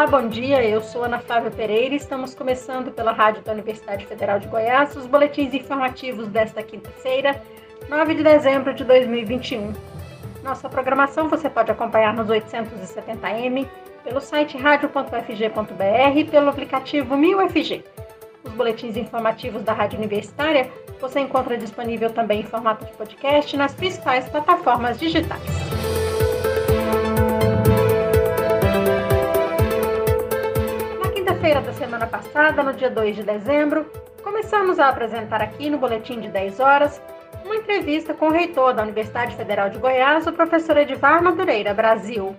Olá, bom dia. Eu sou Ana Flávia Pereira e estamos começando pela Rádio da Universidade Federal de Goiás os boletins informativos desta quinta-feira, 9 de dezembro de 2021. Nossa programação você pode acompanhar nos 870m, pelo site radio.fg.br e pelo aplicativo 1000FG. Os boletins informativos da Rádio Universitária você encontra disponível também em formato de podcast nas principais plataformas digitais. Semana passada, no dia 2 de dezembro, começamos a apresentar aqui no Boletim de 10 horas uma entrevista com o reitor da Universidade Federal de Goiás, o professor Edivar Madureira, Brasil.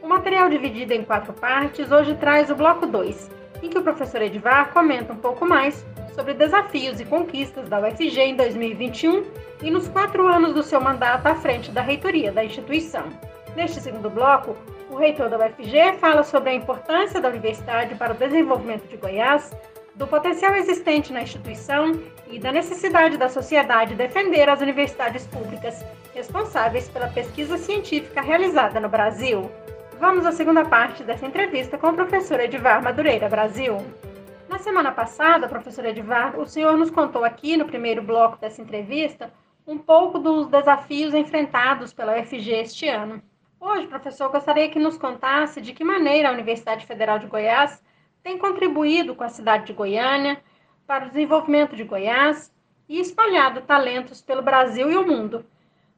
O material dividido em quatro partes hoje traz o bloco 2, em que o professor Edivar comenta um pouco mais sobre desafios e conquistas da UFG em 2021 e nos quatro anos do seu mandato à frente da reitoria da instituição. Neste segundo bloco, o reitor da UFG fala sobre a importância da universidade para o desenvolvimento de Goiás, do potencial existente na instituição e da necessidade da sociedade defender as universidades públicas responsáveis pela pesquisa científica realizada no Brasil. Vamos à segunda parte dessa entrevista com o professor Edivar Madureira Brasil. Na semana passada, professor Edivar, o senhor nos contou aqui no primeiro bloco dessa entrevista um pouco dos desafios enfrentados pela UFG este ano. Hoje, professor, gostaria que nos contasse de que maneira a Universidade Federal de Goiás tem contribuído com a cidade de Goiânia para o desenvolvimento de Goiás e espalhado talentos pelo Brasil e o mundo,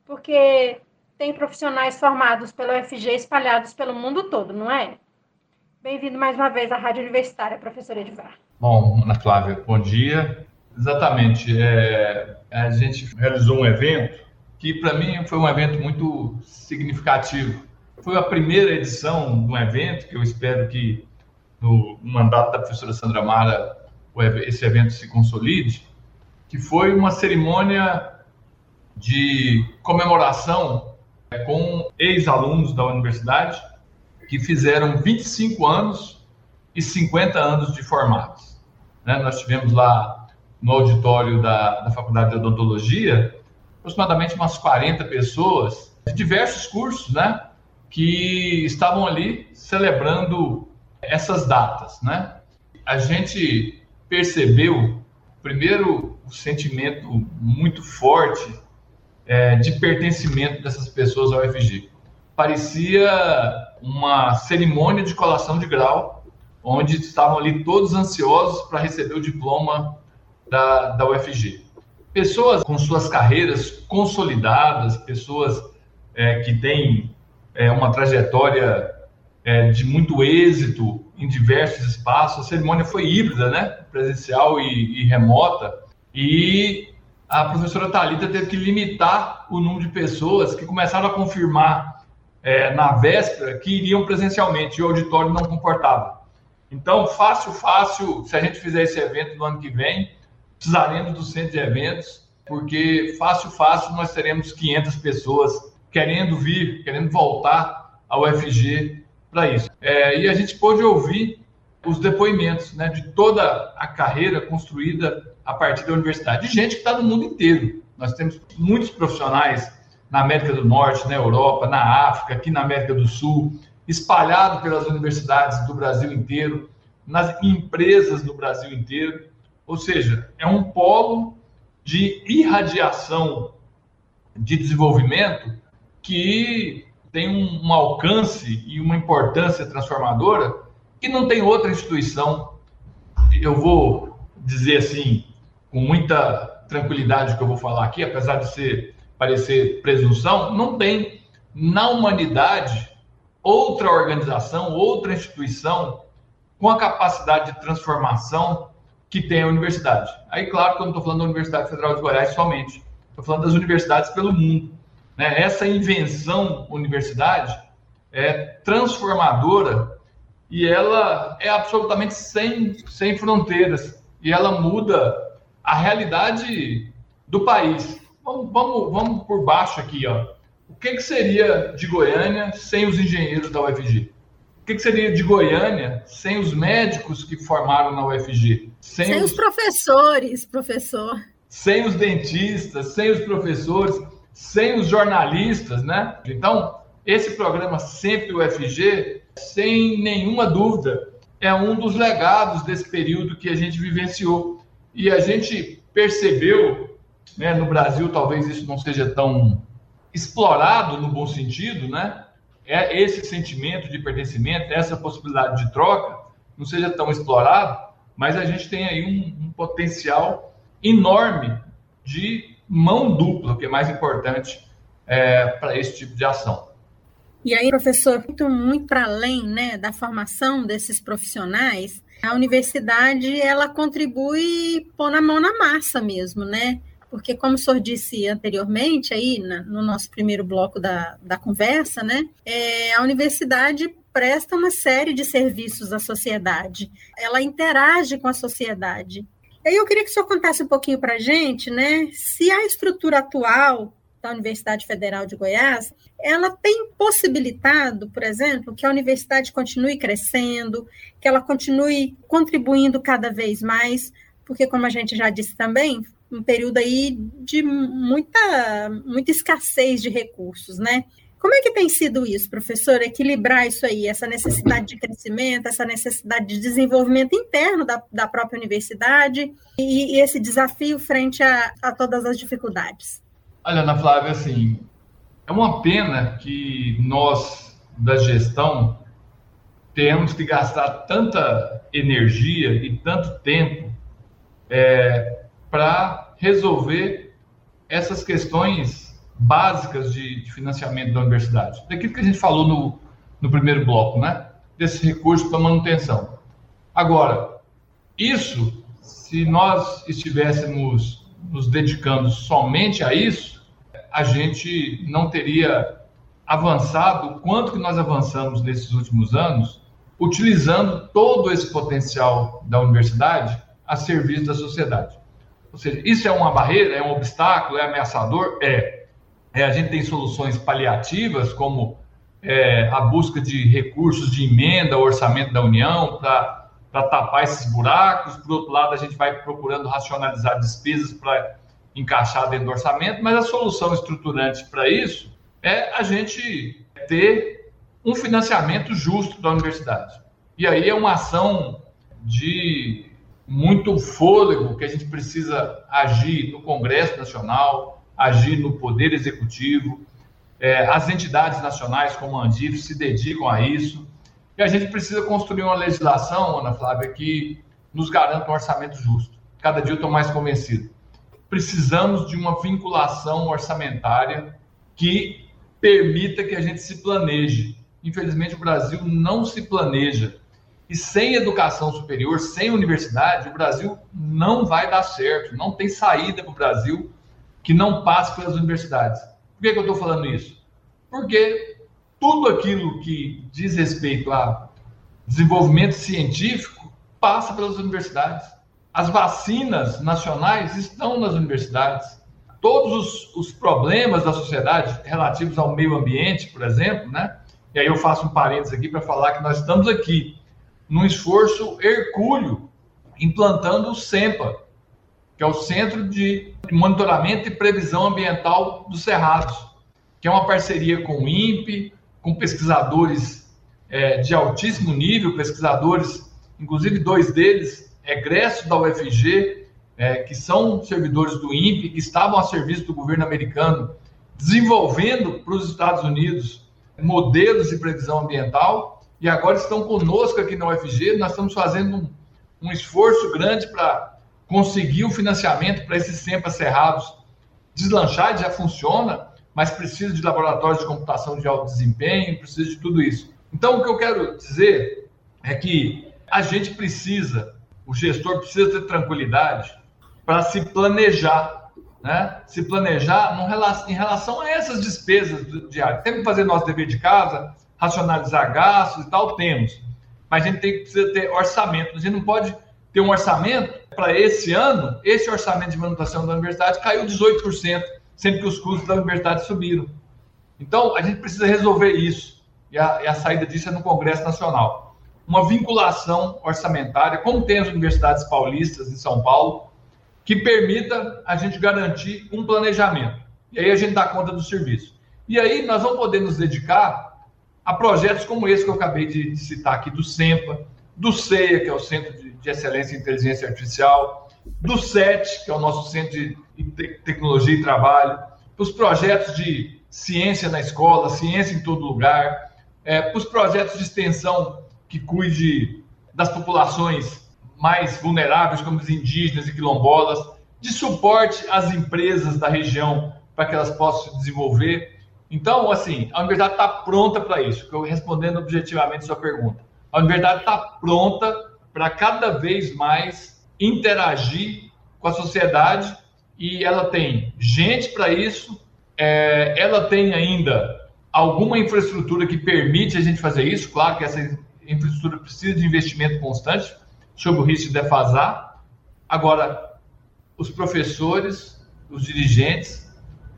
porque tem profissionais formados pela UFG espalhados pelo mundo todo, não é? Bem-vindo mais uma vez à Rádio Universitária, professor Edvar. Bom, Ana Flávia, bom dia. Exatamente, é, a gente realizou um evento que para mim foi um evento muito significativo. Foi a primeira edição de um evento que eu espero que no mandato da professora Sandra Mara esse evento se consolide, que foi uma cerimônia de comemoração é, com ex-alunos da universidade que fizeram 25 anos e 50 anos de formados. Né? Nós tivemos lá no auditório da, da Faculdade de Odontologia aproximadamente umas 40 pessoas de diversos cursos, né? Que estavam ali celebrando essas datas, né? A gente percebeu, primeiro, o sentimento muito forte é, de pertencimento dessas pessoas ao UFG. Parecia uma cerimônia de colação de grau, onde estavam ali todos ansiosos para receber o diploma da, da UFG pessoas com suas carreiras consolidadas, pessoas é, que têm é, uma trajetória é, de muito êxito em diversos espaços. A cerimônia foi híbrida, né? presencial e, e remota. E a professora Talita teve que limitar o número de pessoas que começaram a confirmar é, na véspera que iriam presencialmente e o auditório não comportava. Então, fácil, fácil, se a gente fizer esse evento no ano que vem, precisaremos do centro de eventos, porque fácil, fácil nós teremos 500 pessoas querendo vir, querendo voltar ao UFG para isso. É, e a gente pôde ouvir os depoimentos né, de toda a carreira construída a partir da universidade, de gente que está no mundo inteiro. Nós temos muitos profissionais na América do Norte, na Europa, na África, aqui na América do Sul, espalhado pelas universidades do Brasil inteiro, nas empresas do Brasil inteiro. Ou seja, é um polo de irradiação de desenvolvimento que tem um, um, alcance e uma importância transformadora que não tem outra instituição. Eu vou dizer assim, com muita tranquilidade que eu vou falar aqui, apesar de ser parecer presunção, não tem na humanidade outra organização, outra instituição com a capacidade de transformação que tem a universidade. Aí, claro que eu não estou falando da Universidade Federal de Goiás somente, estou falando das universidades pelo mundo. Né? Essa invenção universidade é transformadora e ela é absolutamente sem, sem fronteiras e ela muda a realidade do país. Vamos, vamos, vamos por baixo aqui, ó. O que, que seria de Goiânia sem os engenheiros da UFG? O que, que seria de Goiânia sem os médicos que formaram na UFG? Sem, sem os... os professores, professor. Sem os dentistas, sem os professores, sem os jornalistas, né? Então, esse programa Sempre UFG, sem nenhuma dúvida, é um dos legados desse período que a gente vivenciou. E a gente percebeu, né, no Brasil, talvez isso não seja tão explorado no bom sentido, né? É esse sentimento de pertencimento, essa possibilidade de troca, não seja tão explorado, mas a gente tem aí um, um potencial enorme de mão dupla, que é mais importante é, para esse tipo de ação. E aí, professor, muito, muito para além né, da formação desses profissionais, a universidade ela contribui pôr na mão na massa mesmo, né? Porque, como o senhor disse anteriormente, aí na, no nosso primeiro bloco da, da conversa, né, é, a universidade presta uma série de serviços à sociedade, ela interage com a sociedade. E aí eu queria que o senhor contasse um pouquinho para a gente, né, se a estrutura atual da Universidade Federal de Goiás, ela tem possibilitado, por exemplo, que a universidade continue crescendo, que ela continue contribuindo cada vez mais, porque como a gente já disse também, um período aí de muita, muita escassez de recursos, né? Como é que tem sido isso, professor? Equilibrar isso aí, essa necessidade de crescimento, essa necessidade de desenvolvimento interno da, da própria universidade e, e esse desafio frente a, a todas as dificuldades? Olha, Ana Flávia, assim, é uma pena que nós, da gestão, temos que gastar tanta energia e tanto tempo é, para resolver essas questões básicas de, de, financiamento da universidade. Daquilo que a gente falou no, no primeiro bloco, né? Desse recurso para manutenção. Agora, isso, se nós estivéssemos nos dedicando somente a isso, a gente não teria avançado o quanto que nós avançamos nesses últimos anos, utilizando todo esse potencial da universidade a serviço da sociedade. Ou seja, isso é uma barreira, é um obstáculo, é ameaçador? É. É, a gente tem soluções paliativas, como é, a busca de recursos de emenda orçamento da União para tapar esses buracos. Por outro lado, a gente vai procurando racionalizar despesas para encaixar dentro do orçamento, mas a solução estruturante para isso é a gente ter um financiamento justo da universidade. E aí é uma ação de muito fôlego que a gente precisa agir no Congresso Nacional, agir no Poder Executivo. É, as entidades nacionais, como a Andif, se dedicam a isso. E a gente precisa construir uma legislação, Ana Flávia, que nos garanta um orçamento justo. Cada dia eu estou mais convencido. Precisamos de uma vinculação orçamentária que permita que a gente se planeje. Infelizmente, o Brasil não se planeja. E sem educação superior, sem universidade, o Brasil não vai dar certo. Não tem saída para o Brasil que não passe pelas universidades. Por que, que eu estou falando isso? Porque tudo aquilo que diz respeito a desenvolvimento científico passa pelas universidades. As vacinas nacionais estão nas universidades. Todos os, os problemas da sociedade relativos ao meio ambiente, por exemplo, né? E aí eu faço um parênteses aqui para falar que nós estamos aqui num esforço hercúleo implantando o SEMPA, que é o Centro de Monitoramento e Previsão Ambiental dos Cerrados, que é uma parceria com o INPE, com pesquisadores é, de altíssimo nível, pesquisadores, inclusive dois deles, egressos da UFG, é, que são servidores do INPE, que estavam a serviço do governo americano, desenvolvendo para os Estados Unidos modelos de previsão ambiental, e agora estão conosco aqui na UFG. Nós estamos fazendo um, um esforço grande para conseguir o financiamento para esses SEMPA cerrados deslanchar, já funciona, mas precisa de laboratórios de computação de alto desempenho, precisa de tudo isso. Então, o que eu quero dizer é que a gente precisa, o gestor precisa ter tranquilidade para se planejar, né? Se planejar em relação a essas despesas diárias. Temos que fazer nosso dever de casa, racionalizar gastos e tal, temos. Mas a gente tem, precisa ter orçamento. A gente não pode ter um orçamento para esse ano, esse orçamento de manutenção da universidade caiu 18%, sendo que os custos da universidade subiram. Então, a gente precisa resolver isso. E a, e a saída disso é no Congresso Nacional. Uma vinculação orçamentária, como tem as universidades paulistas em São Paulo, que permita a gente garantir um planejamento. E aí a gente dá conta do serviço. E aí nós vamos poder nos dedicar a projetos como esse que eu acabei de citar aqui do SEMPA, do CEA, que é o Centro de Excelência em Inteligência Artificial, do CET, que é o nosso Centro de Tecnologia e Trabalho, para os projetos de ciência na escola, ciência em todo lugar, é, para os projetos de extensão que cuide das populações mais vulneráveis, como os indígenas e quilombolas, de suporte às empresas da região para que elas possam se desenvolver. Então, assim, a universidade está pronta para isso, respondendo objetivamente sua pergunta. A universidade está pronta para cada vez mais interagir com a sociedade e ela tem gente para isso, é, ela tem ainda alguma infraestrutura que permite a gente fazer isso. Claro que essa infraestrutura precisa de investimento constante, sob o risco de defasar. Agora, os professores, os dirigentes,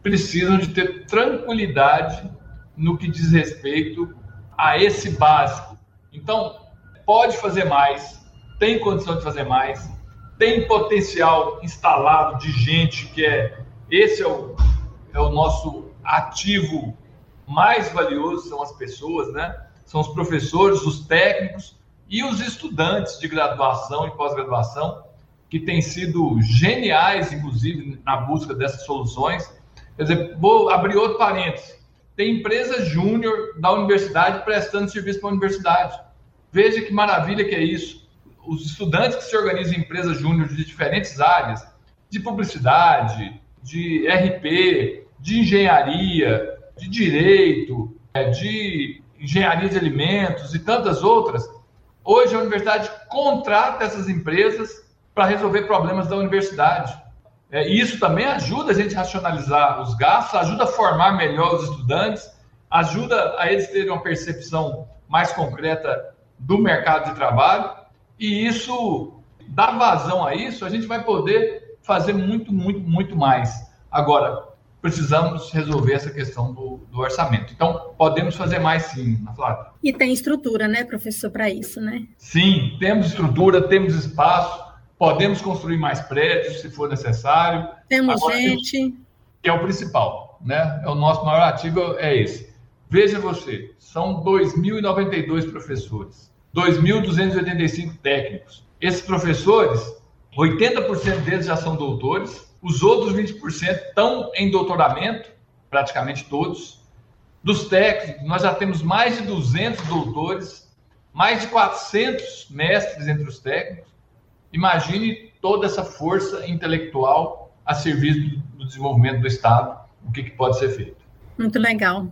precisam de ter tranquilidade no que diz respeito a esse básico. Então, pode fazer mais, tem condição de fazer mais, tem potencial instalado de gente que é esse é o, é o nosso ativo mais valioso são as pessoas, né? São os professores, os técnicos e os estudantes de graduação e pós-graduação que têm sido geniais, inclusive, na busca dessas soluções. Quer dizer, vou abrir outro parênteses. Tem empresa júnior da universidade prestando serviço para a universidade. Veja que maravilha que é isso os estudantes que se organizam em empresas júnior de diferentes áreas, de publicidade, de RP, de engenharia, de direito, é, de engenharia de alimentos e tantas outras, hoje a universidade contrata essas empresas para resolver problemas da universidade. É, e isso também ajuda a gente a racionalizar os gastos, ajuda a formar melhor os estudantes, ajuda a eles terem uma percepção mais concreta do mercado de trabalho e isso dá vazão a isso, a gente vai poder fazer muito, muito, muito mais. Agora, precisamos resolver essa questão do, do orçamento. Então, podemos fazer mais sim, Flávia. E tem estrutura, né, professor, para isso, né? Sim, temos estrutura, temos espaço, podemos construir mais prédios se for necessário. Temos Agora, gente. Que é o principal, né? É o nosso maior ativo é esse. Veja você, são 2.092 professores. 2.285 técnicos. Esses professores, 80% deles já são doutores, os outros 20% estão em doutoramento, praticamente todos. Dos técnicos, nós já temos mais de 200 doutores, mais de 400 mestres entre os técnicos. Imagine toda essa força intelectual a serviço do desenvolvimento do Estado, o que, que pode ser feito. Muito legal.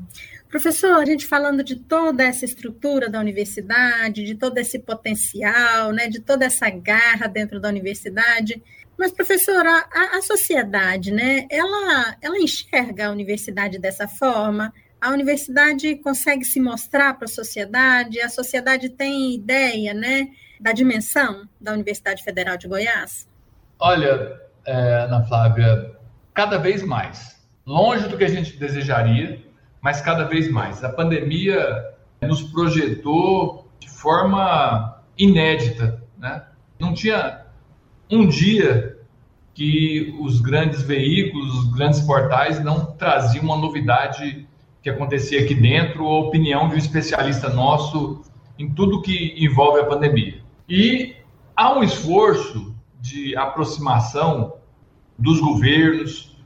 Professor, a gente falando de toda essa estrutura da universidade, de todo esse potencial, né, de toda essa garra dentro da universidade, mas, professora, a, a sociedade, né, ela, ela enxerga a universidade dessa forma? A universidade consegue se mostrar para a sociedade? A sociedade tem ideia, né, da dimensão da Universidade Federal de Goiás? Olha, é, Ana Flávia, cada vez mais. Longe do que a gente desejaria, mas cada vez mais. A pandemia nos projetou de forma inédita, né? Não tinha um dia que os grandes veículos, os grandes portais não traziam uma novidade que acontecia aqui dentro, ou a opinião de um especialista nosso em tudo que envolve a pandemia. E há um esforço de aproximação dos governos,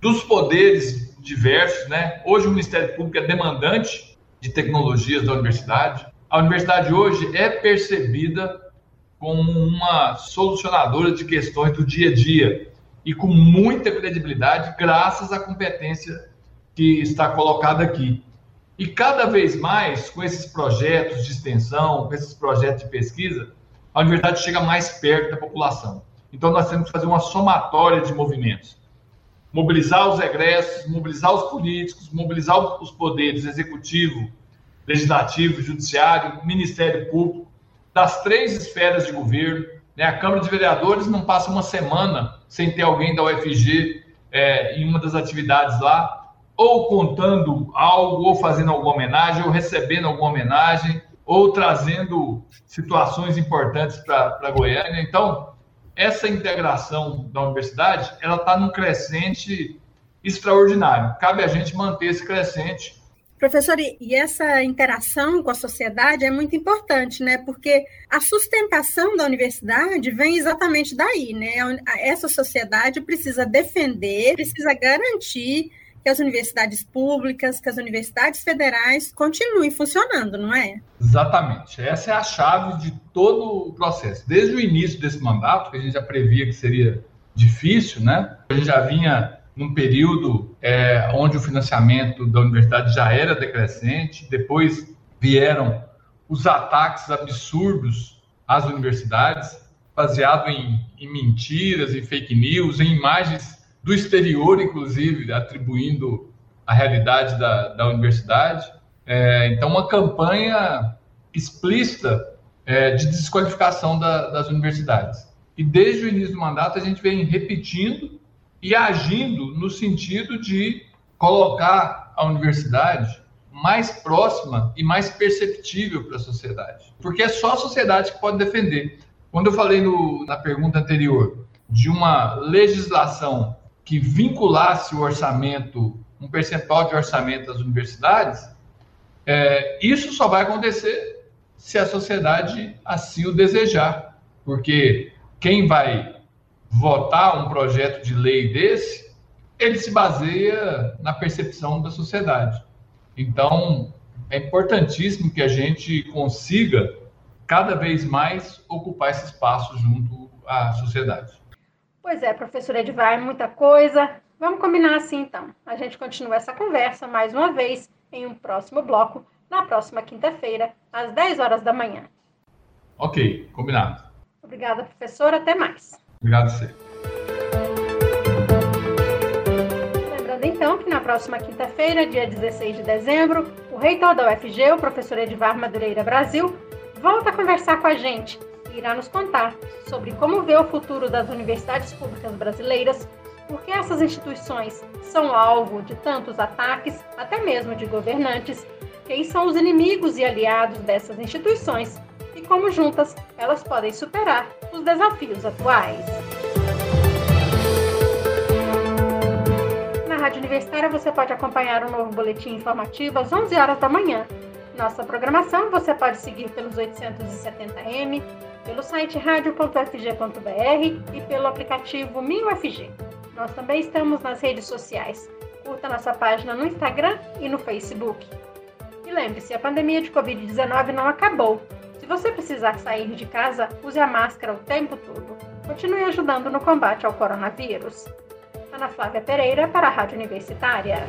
dos poderes diversos, né? Hoje o Ministério Público é demandante de tecnologias da universidade. A universidade hoje é percebida como uma solucionadora de questões do dia a dia e com muita credibilidade, graças à competência que está colocada aqui. E cada vez mais, com esses projetos de extensão, com esses projetos de pesquisa, a universidade chega mais perto da população. Então, nós temos que fazer uma somatória de movimentos mobilizar os egressos, mobilizar os políticos, mobilizar os poderes executivo, legislativo, judiciário, Ministério Público, das três esferas de governo. Né? A Câmara de Vereadores não passa uma semana sem ter alguém da UFG é, em uma das atividades lá, ou contando algo, ou fazendo alguma homenagem, ou recebendo alguma homenagem, ou trazendo situações importantes para Goiânia. Então, essa integração da universidade ela está num crescente extraordinário. Cabe a gente manter esse crescente Professor, e essa interação com a sociedade é muito importante, né? Porque a sustentação da universidade vem exatamente daí, né? Essa sociedade precisa defender, precisa garantir que as universidades públicas, que as universidades federais continuem funcionando, não é? Exatamente. Essa é a chave de todo o processo. Desde o início desse mandato, que a gente já previa que seria difícil, né? A gente já vinha num período é, onde o financiamento da universidade já era decrescente, depois vieram os ataques absurdos às universidades, baseado em, em mentiras, em fake news, em imagens do exterior, inclusive, atribuindo a realidade da, da universidade. É, então, uma campanha explícita é, de desqualificação da, das universidades. E desde o início do mandato, a gente vem repetindo e agindo no sentido de colocar a universidade mais próxima e mais perceptível para a sociedade. Porque é só a sociedade que pode defender. Quando eu falei no, na pergunta anterior de uma legislação que vinculasse o orçamento, um percentual de orçamento às universidades, é, isso só vai acontecer se a sociedade assim o desejar. Porque quem vai votar um projeto de lei desse, ele se baseia na percepção da sociedade. Então, é importantíssimo que a gente consiga cada vez mais ocupar esse espaço junto à sociedade. Pois é, professor Edvar, muita coisa. Vamos combinar assim, então. A gente continua essa conversa mais uma vez em um próximo bloco, na próxima quinta-feira, às 10 horas da manhã. Ok, combinado. Obrigada, professor. Até mais. Obrigado a você. Lembrando então que na próxima quinta-feira, dia 16 de dezembro, o reitor da UFG, o professor Edvar Madureira Brasil, volta a conversar com a gente irá nos contar sobre como vê o futuro das universidades públicas brasileiras, porque essas instituições são alvo de tantos ataques, até mesmo de governantes, quem são os inimigos e aliados dessas instituições e como juntas elas podem superar os desafios atuais. Na Rádio Universitária você pode acompanhar um novo boletim informativo às 11 horas da manhã. Nossa programação você pode seguir pelos 870m, pelo site radio.fg.br e pelo aplicativo MinUFG. Nós também estamos nas redes sociais. Curta nossa página no Instagram e no Facebook. E lembre-se, a pandemia de Covid-19 não acabou você precisar sair de casa, use a máscara o tempo todo. Continue ajudando no combate ao coronavírus. Ana Flávia Pereira para a Rádio Universitária.